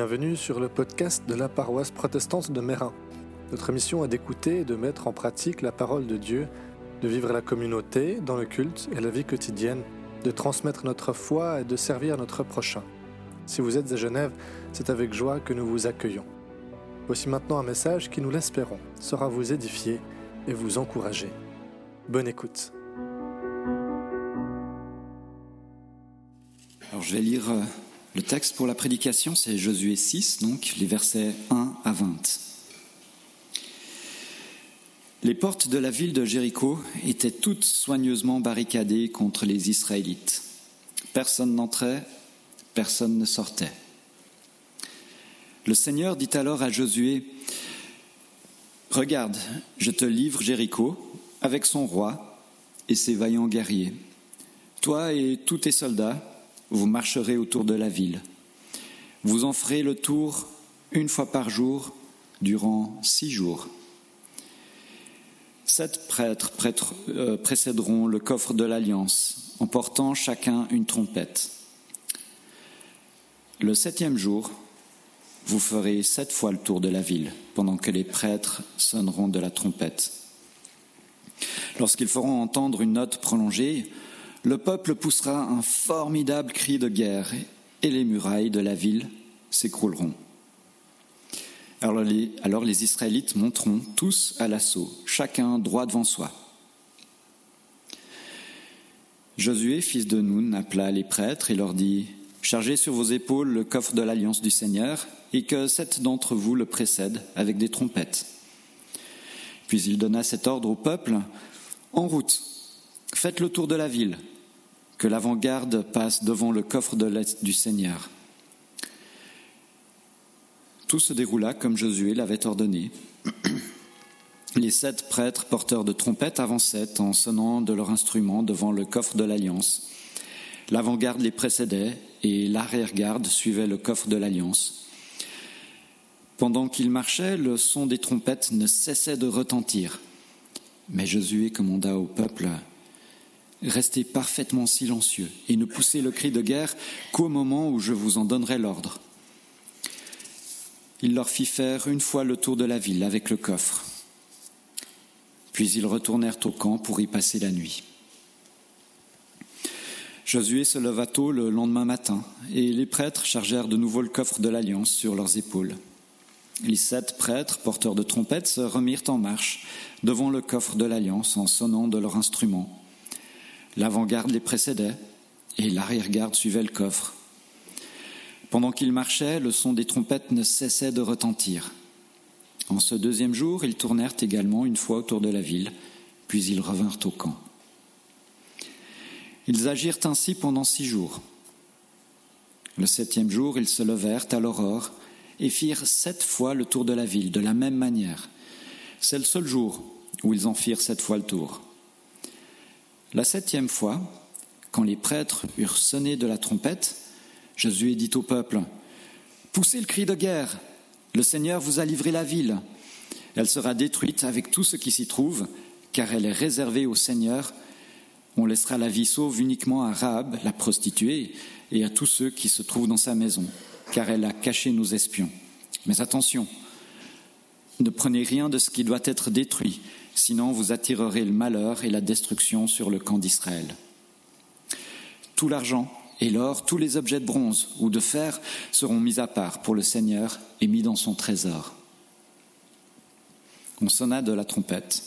Bienvenue sur le podcast de la paroisse protestante de Mérin. Notre mission est d'écouter et de mettre en pratique la parole de Dieu, de vivre la communauté, dans le culte et la vie quotidienne, de transmettre notre foi et de servir notre prochain. Si vous êtes à Genève, c'est avec joie que nous vous accueillons. Voici maintenant un message qui, nous l'espérons, sera vous édifier et vous encourager. Bonne écoute. Alors je vais lire euh, le texte pour la prédication, c'est Josué 6, donc les versets 1 à 20. Les portes de la ville de Jéricho étaient toutes soigneusement barricadées contre les Israélites. Personne n'entrait, personne ne sortait. Le Seigneur dit alors à Josué, Regarde, je te livre Jéricho avec son roi et ses vaillants guerriers. Toi et tous tes soldats, vous marcherez autour de la ville. Vous en ferez le tour une fois par jour durant six jours. Sept prêtres, euh, précéderont le coffre de l'Alliance en portant chacun une trompette. Le septième jour, vous ferez sept fois le tour de la ville pendant que les prêtres sonneront de la trompette. Lorsqu'ils feront entendre une note prolongée, le peuple poussera un formidable cri de guerre et les murailles de la ville s'écrouleront. Alors les, Israélites monteront tous à l'assaut, chacun droit devant soi. Josué, fils de Nun, appela les prêtres et leur dit Chargez sur vos épaules le coffre de l'alliance du Seigneur, et que sept d'entre vous le précèdent avec des trompettes. Puis il donna cet ordre au peuple En route, faites le tour de la ville, que l'avant-garde passe devant le coffre de du Seigneur. Tout se déroula comme Josué l'avait ordonné. Les sept prêtres porteurs de trompettes avançaient en sonnant de leurs instruments devant le coffre de l'Alliance. L'avant-garde les précédait et l'arrière-garde suivait le coffre de l'Alliance. Pendant qu'ils marchaient, le son des trompettes ne cessait de retentir. Mais Josué commanda au peuple Restez parfaitement silencieux et ne poussez le cri de guerre qu'au moment où je vous en donnerai l'ordre. Il leur fit faire une fois le tour de la ville avec le coffre. Puis ils retournèrent au camp pour y passer la nuit. Josué se leva tôt le lendemain matin, et les prêtres chargèrent de nouveau le coffre de l'Alliance sur leurs épaules. Les sept prêtres, porteurs de trompettes, se remirent en marche devant le coffre de l'Alliance en sonnant de leurs instruments. L'avant-garde les précédait et l'arrière-garde suivait le coffre. Pendant qu'ils marchaient, le son des trompettes ne cessait de retentir. En ce deuxième jour, ils tournèrent également une fois autour de la ville, puis ils revinrent au camp. Ils agirent ainsi pendant six jours. Le septième jour, ils se levèrent à l'aurore et firent sept fois le tour de la ville, de la même manière. C'est le seul jour où ils en firent sept fois le tour. La septième fois, quand les prêtres eurent sonné de la trompette, Josué dit au peuple, Poussez le cri de guerre, le Seigneur vous a livré la ville. Elle sera détruite avec tout ce qui s'y trouve, car elle est réservée au Seigneur. On laissera la vie sauve uniquement à Rahab, la prostituée, et à tous ceux qui se trouvent dans sa maison, car elle a caché nos espions. Mais attention, ne prenez rien de ce qui doit être détruit, sinon vous attirerez le malheur et la destruction sur le camp d'Israël. Tout l'argent et l'or, tous les objets de bronze ou de fer seront mis à part pour le Seigneur et mis dans son trésor. On sonna de la trompette.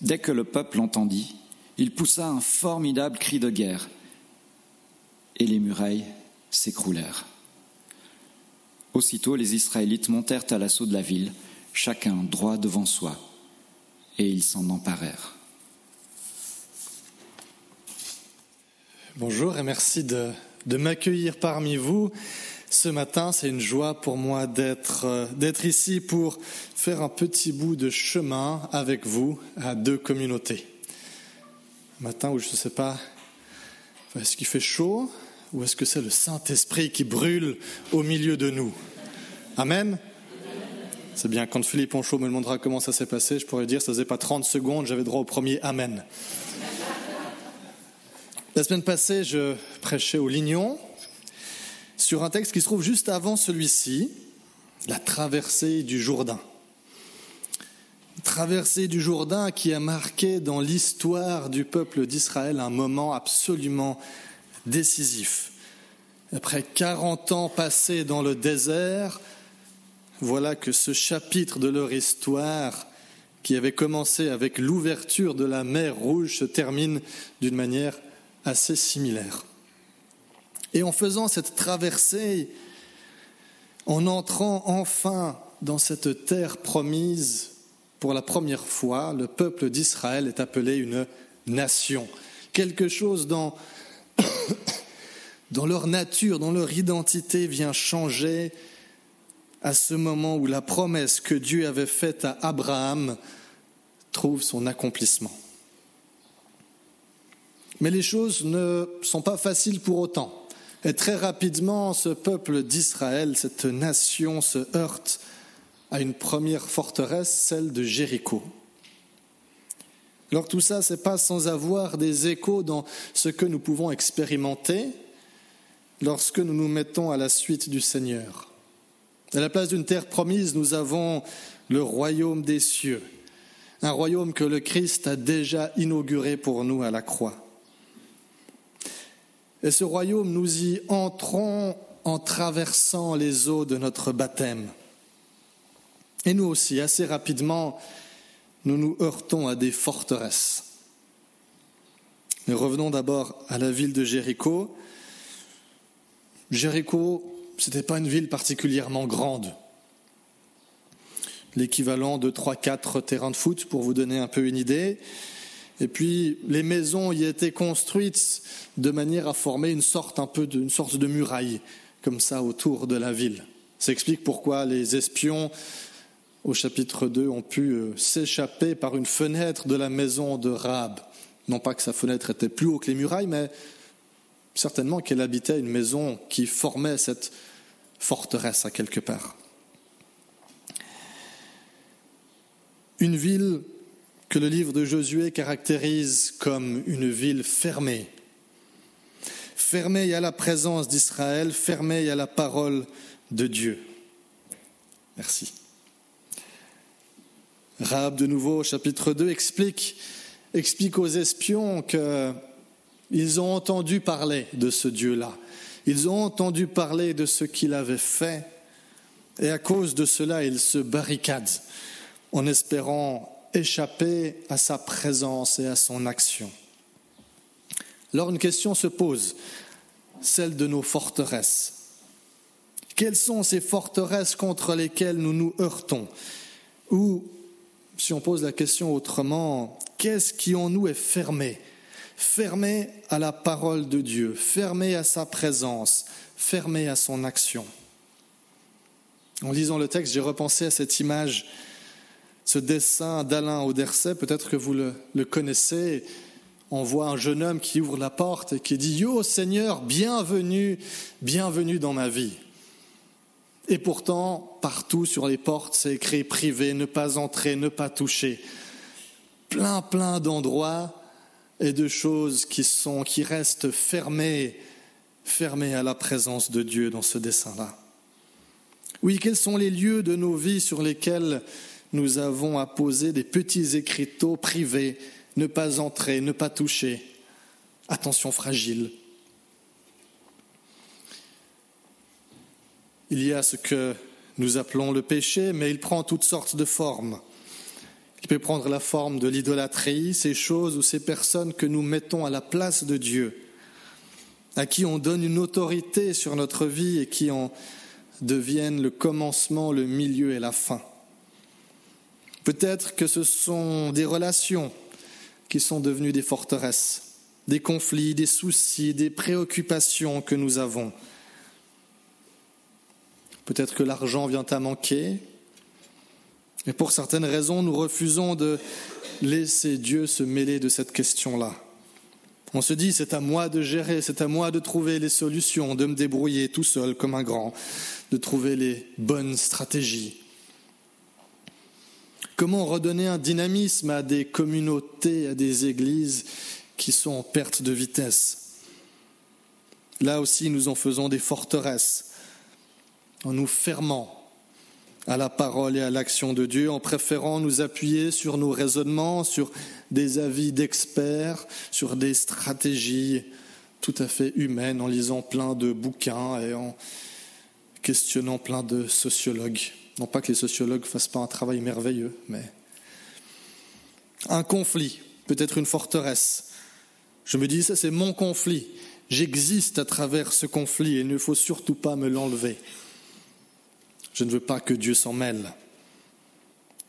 Dès que le peuple entendit, il poussa un formidable cri de guerre, et les murailles s'écroulèrent. Aussitôt les Israélites montèrent à l'assaut de la ville, chacun droit devant soi et ils s'en emparèrent. Bonjour et merci de, de m'accueillir parmi vous. Ce matin, c'est une joie pour moi d'être d'être ici pour faire un petit bout de chemin avec vous à deux communautés. Un matin où je ne sais pas, est-ce qu'il fait chaud ou est-ce que c'est le Saint-Esprit qui brûle au milieu de nous? Amen. C'est bien, quand Philippe Ponchot me demandera comment ça s'est passé, je pourrais dire, ça faisait pas 30 secondes, j'avais droit au premier Amen. La semaine passée, je prêchais au Lignon sur un texte qui se trouve juste avant celui-ci, la traversée du Jourdain. Traversée du Jourdain qui a marqué dans l'histoire du peuple d'Israël un moment absolument décisif. Après 40 ans passés dans le désert, voilà que ce chapitre de leur histoire, qui avait commencé avec l'ouverture de la mer Rouge, se termine d'une manière assez similaire. Et en faisant cette traversée, en entrant enfin dans cette terre promise, pour la première fois, le peuple d'Israël est appelé une nation. Quelque chose dans, dans leur nature, dans leur identité vient changer à ce moment où la promesse que Dieu avait faite à Abraham trouve son accomplissement. Mais les choses ne sont pas faciles pour autant. Et très rapidement, ce peuple d'Israël, cette nation, se heurte à une première forteresse, celle de Jéricho. Alors tout ça, c'est pas sans avoir des échos dans ce que nous pouvons expérimenter lorsque nous nous mettons à la suite du Seigneur. À la place d'une terre promise, nous avons le royaume des cieux, un royaume que le Christ a déjà inauguré pour nous à la croix. Et ce royaume, nous y entrons en traversant les eaux de notre baptême. Et nous aussi, assez rapidement, nous nous heurtons à des forteresses. Mais revenons d'abord à la ville de Jéricho. Jéricho, ce n'était pas une ville particulièrement grande. L'équivalent de 3-4 terrains de foot, pour vous donner un peu une idée. Et puis les maisons y étaient construites de manière à former une sorte un peu de, sorte de muraille comme ça autour de la ville. Ça explique pourquoi les espions au chapitre 2 ont pu euh, s'échapper par une fenêtre de la maison de Rahab. Non pas que sa fenêtre était plus haut que les murailles, mais certainement qu'elle habitait une maison qui formait cette forteresse à quelque part. Une ville que le livre de Josué caractérise comme une ville fermée. Fermée à la présence d'Israël, fermée à la parole de Dieu. Merci. Rahab, de nouveau, chapitre 2, explique, explique aux espions qu'ils ont entendu parler de ce Dieu-là. Ils ont entendu parler de ce qu'il avait fait. Et à cause de cela, ils se barricadent en espérant échapper à sa présence et à son action. Alors une question se pose, celle de nos forteresses. Quelles sont ces forteresses contre lesquelles nous nous heurtons? Ou, si on pose la question autrement, qu'est-ce qui en nous est fermé? Fermé à la parole de Dieu, fermé à sa présence, fermé à son action. En lisant le texte, j'ai repensé à cette image ce dessin d'Alain Auderset, peut-être que vous le, connaissez. On voit un jeune homme qui ouvre la porte et qui dit Yo Seigneur, bienvenue, bienvenue dans ma vie. Et pourtant, partout sur les portes, c'est écrit privé, ne pas entrer, ne pas toucher. Plein, plein d'endroits et de choses qui sont, qui restent fermées, fermées à la présence de Dieu dans ce dessin-là. Oui, quels sont les lieux de nos vies sur lesquels nous avons à poser des petits écriteaux privés, ne pas entrer, ne pas toucher? Attention fragile. Il y a ce que nous appelons le péché, mais il prend toutes sortes de formes. Il peut prendre la forme de l'idolâtrie, ces choses ou ces personnes que nous mettons à la place de Dieu, à qui on donne une autorité sur notre vie et qui en deviennent le commencement, le milieu et la fin. Peut-être que ce sont des relations qui sont devenues des forteresses, des conflits, des soucis, des préoccupations que nous avons. Peut-être que l'argent vient à manquer, et pour certaines raisons, nous refusons de laisser Dieu se mêler de cette question-là. On se dit, c'est à moi de gérer, c'est à moi de trouver les solutions, de me débrouiller tout seul comme un grand, de trouver les bonnes stratégies. Comment redonner un dynamisme à des communautés, à des églises qui sont en perte de vitesse? Là aussi, nous en faisons des forteresses en nous fermant à la parole et à l'action de Dieu, en préférant nous appuyer sur nos raisonnements, sur des avis d'experts, sur des stratégies tout à fait humaines, en lisant plein de bouquins et en questionnant plein de sociologues. Non pas que les sociologues fassent pas un travail merveilleux, mais un conflit, peut-être une forteresse. Je me dis, ça c'est mon conflit. J'existe à travers ce conflit et il ne faut surtout pas me l'enlever. Je ne veux pas que Dieu s'en mêle.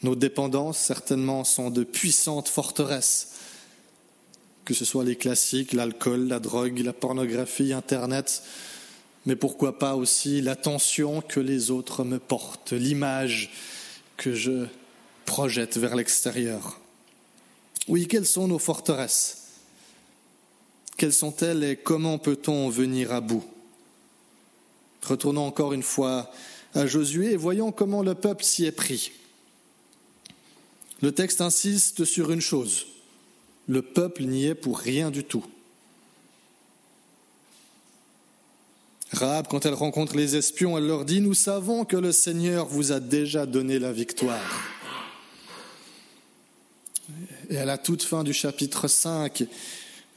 Nos dépendances, certainement, sont de puissantes forteresses, que ce soit les classiques, l'alcool, la drogue, la pornographie, Internet, mais pourquoi pas aussi l'attention que les autres me portent, l'image que je projette vers l'extérieur. Oui, quelles sont nos forteresses? Quelles sont-elles et comment peut-on venir à bout? Retournons encore une fois à Josué et voyons comment le peuple s'y est pris. Le texte insiste sur une chose. Le peuple n'y est pour rien du tout. Rahab, quand elle rencontre les espions, elle leur dit, Nous savons que le Seigneur vous a déjà donné la victoire. Et à la toute fin du chapitre 5,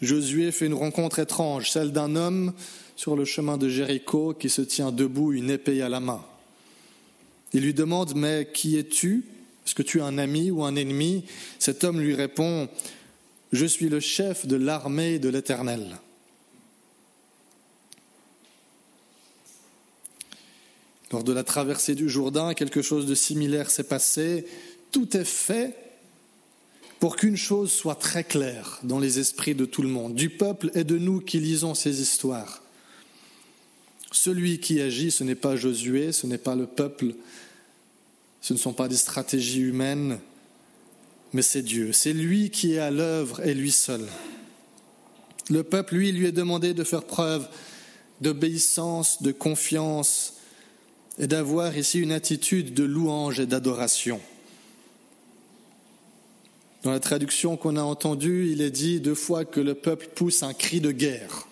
Josué fait une rencontre étrange, celle d'un homme sur le chemin de Jéricho qui se tient debout, une épée à la main. Il lui demande, mais qui es-tu? Est-ce que tu es un ami ou un ennemi? Cet homme lui répond, je suis le chef de l'armée de l'Éternel. Lors de la traversée du Jourdain, quelque chose de similaire s'est passé. Tout est fait pour qu'une chose soit très claire dans les esprits de tout le monde, du peuple et de nous qui lisons ces histoires. Celui qui agit, ce n'est pas Josué, ce n'est pas le peuple, ce ne sont pas des stratégies humaines, mais c'est Dieu. C'est lui qui est à l'œuvre et lui seul. Le peuple, lui, lui est demandé de faire preuve d'obéissance, de confiance et d'avoir ici une attitude de louange et d'adoration. Dans la traduction qu'on a entendue, il est dit deux fois que le peuple pousse un cri de guerre.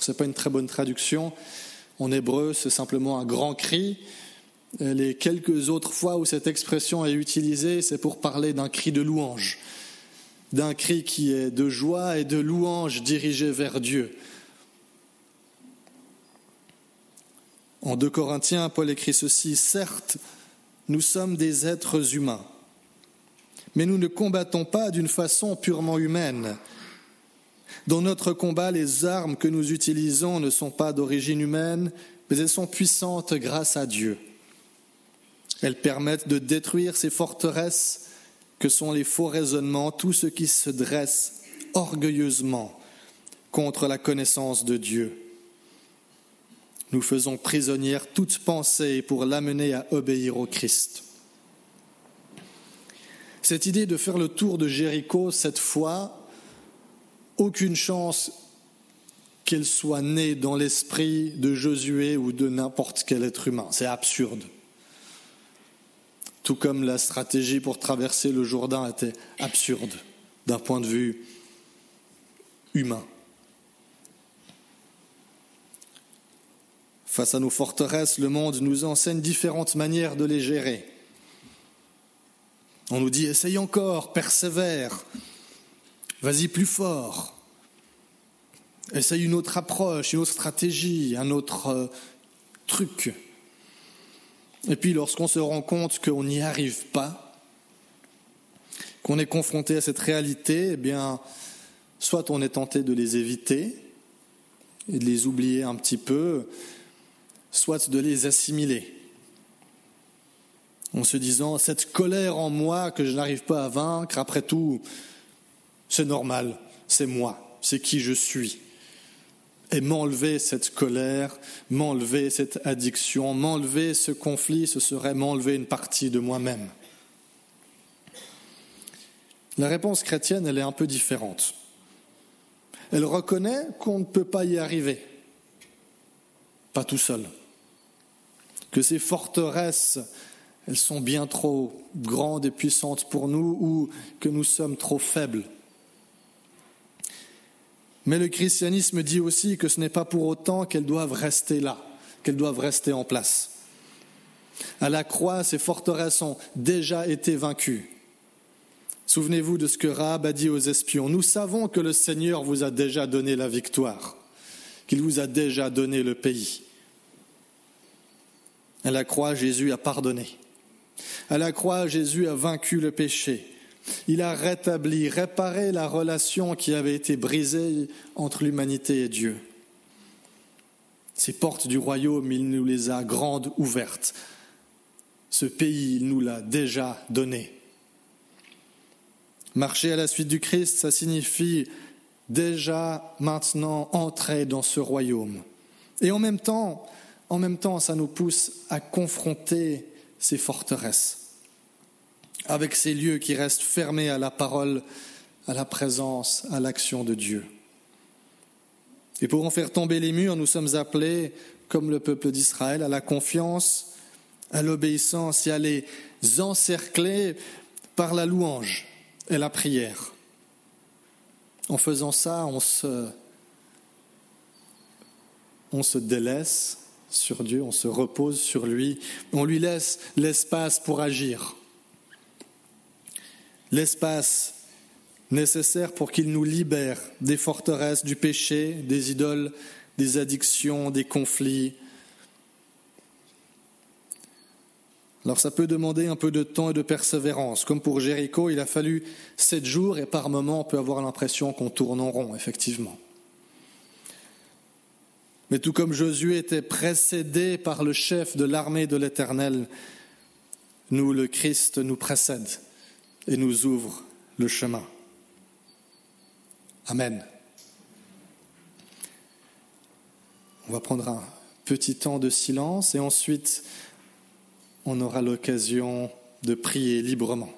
Ce n'est pas une très bonne traduction. En hébreu, c'est simplement un grand cri, les quelques autres fois où cette expression est utilisée, c'est pour parler d'un cri de louange, d'un cri qui est de joie et de louange dirigé vers Dieu. En 2 Corinthiens, Paul écrit ceci, Certes, nous sommes des êtres humains, mais nous ne combattons pas d'une façon purement humaine. Dans notre combat, les armes que nous utilisons ne sont pas d'origine humaine, mais elles sont puissantes grâce à Dieu. Elles permettent de détruire ces forteresses que sont les faux raisonnements, tout ce qui se dresse orgueilleusement contre la connaissance de Dieu. Nous faisons prisonnière toute pensée pour l'amener à obéir au Christ. Cette idée de faire le tour de Jéricho cette fois, aucune chance qu'elle soit née dans l'esprit de Josué ou de n'importe quel être humain. C'est absurde tout comme la stratégie pour traverser le Jourdain était absurde d'un point de vue humain. Face à nos forteresses, le monde nous enseigne différentes manières de les gérer. On nous dit essaye encore, persévère, vas-y plus fort, essaye une autre approche, une autre stratégie, un autre euh, truc. Et puis lorsqu'on se rend compte qu'on n'y arrive pas, qu'on est confronté à cette réalité, eh bien, soit on est tenté de les éviter et de les oublier un petit peu, soit de les assimiler. En se disant, cette colère en moi que je n'arrive pas à vaincre, après tout, c'est normal, c'est moi, c'est qui je suis et m'enlever cette colère, m'enlever cette addiction, m'enlever ce conflit, ce serait m'enlever une partie de moi-même. La réponse chrétienne, elle est un peu différente. Elle reconnaît qu'on ne peut pas y arriver, pas tout seul, que ces forteresses, elles sont bien trop grandes et puissantes pour nous ou que nous sommes trop faibles Mais le christianisme dit aussi que ce n'est pas pour autant qu'elles doivent rester là, qu'elles doivent rester en place. À la croix, ces forteresses ont déjà été vaincues. Souvenez-vous de ce que Rahab a dit aux espions. Nous savons que le Seigneur vous a déjà donné la victoire, qu'il vous a déjà donné le pays. À la croix, Jésus a pardonné. À la croix, Jésus a vaincu le péché. Il a rétabli, réparé la relation qui avait été brisée entre l'humanité et Dieu. Ces portes du royaume, il nous les a grandes ouvertes. Ce pays, il nous l'a déjà donné. Marcher à la suite du Christ, ça signifie déjà maintenant entrer dans ce royaume. Et en même temps, en même temps, ça nous pousse à confronter ces forteresses avec ces lieux qui restent fermés à la parole, à la présence, à l'action de Dieu. Et pour en faire tomber les murs, nous sommes appelés, comme le peuple d'Israël, à la confiance, à l'obéissance et à les encercler par la louange et la prière. En faisant ça, on se, délaisse sur Dieu, on se repose sur lui, on lui laisse l'espace pour agir l'espace nécessaire pour qu'il nous libère des forteresses, du péché, des idoles, des addictions, des conflits. Alors ça peut demander un peu de temps et de persévérance. Comme pour Jéricho, il a fallu sept jours et par moments on peut avoir l'impression qu'on tourne en rond, effectivement. Mais tout comme Josué était précédé par le chef de l'armée de l'Éternel, nous, le Christ, nous précède et nous ouvre le chemin. Amen. On va prendre un petit temps de silence et ensuite on aura l'occasion de prier librement.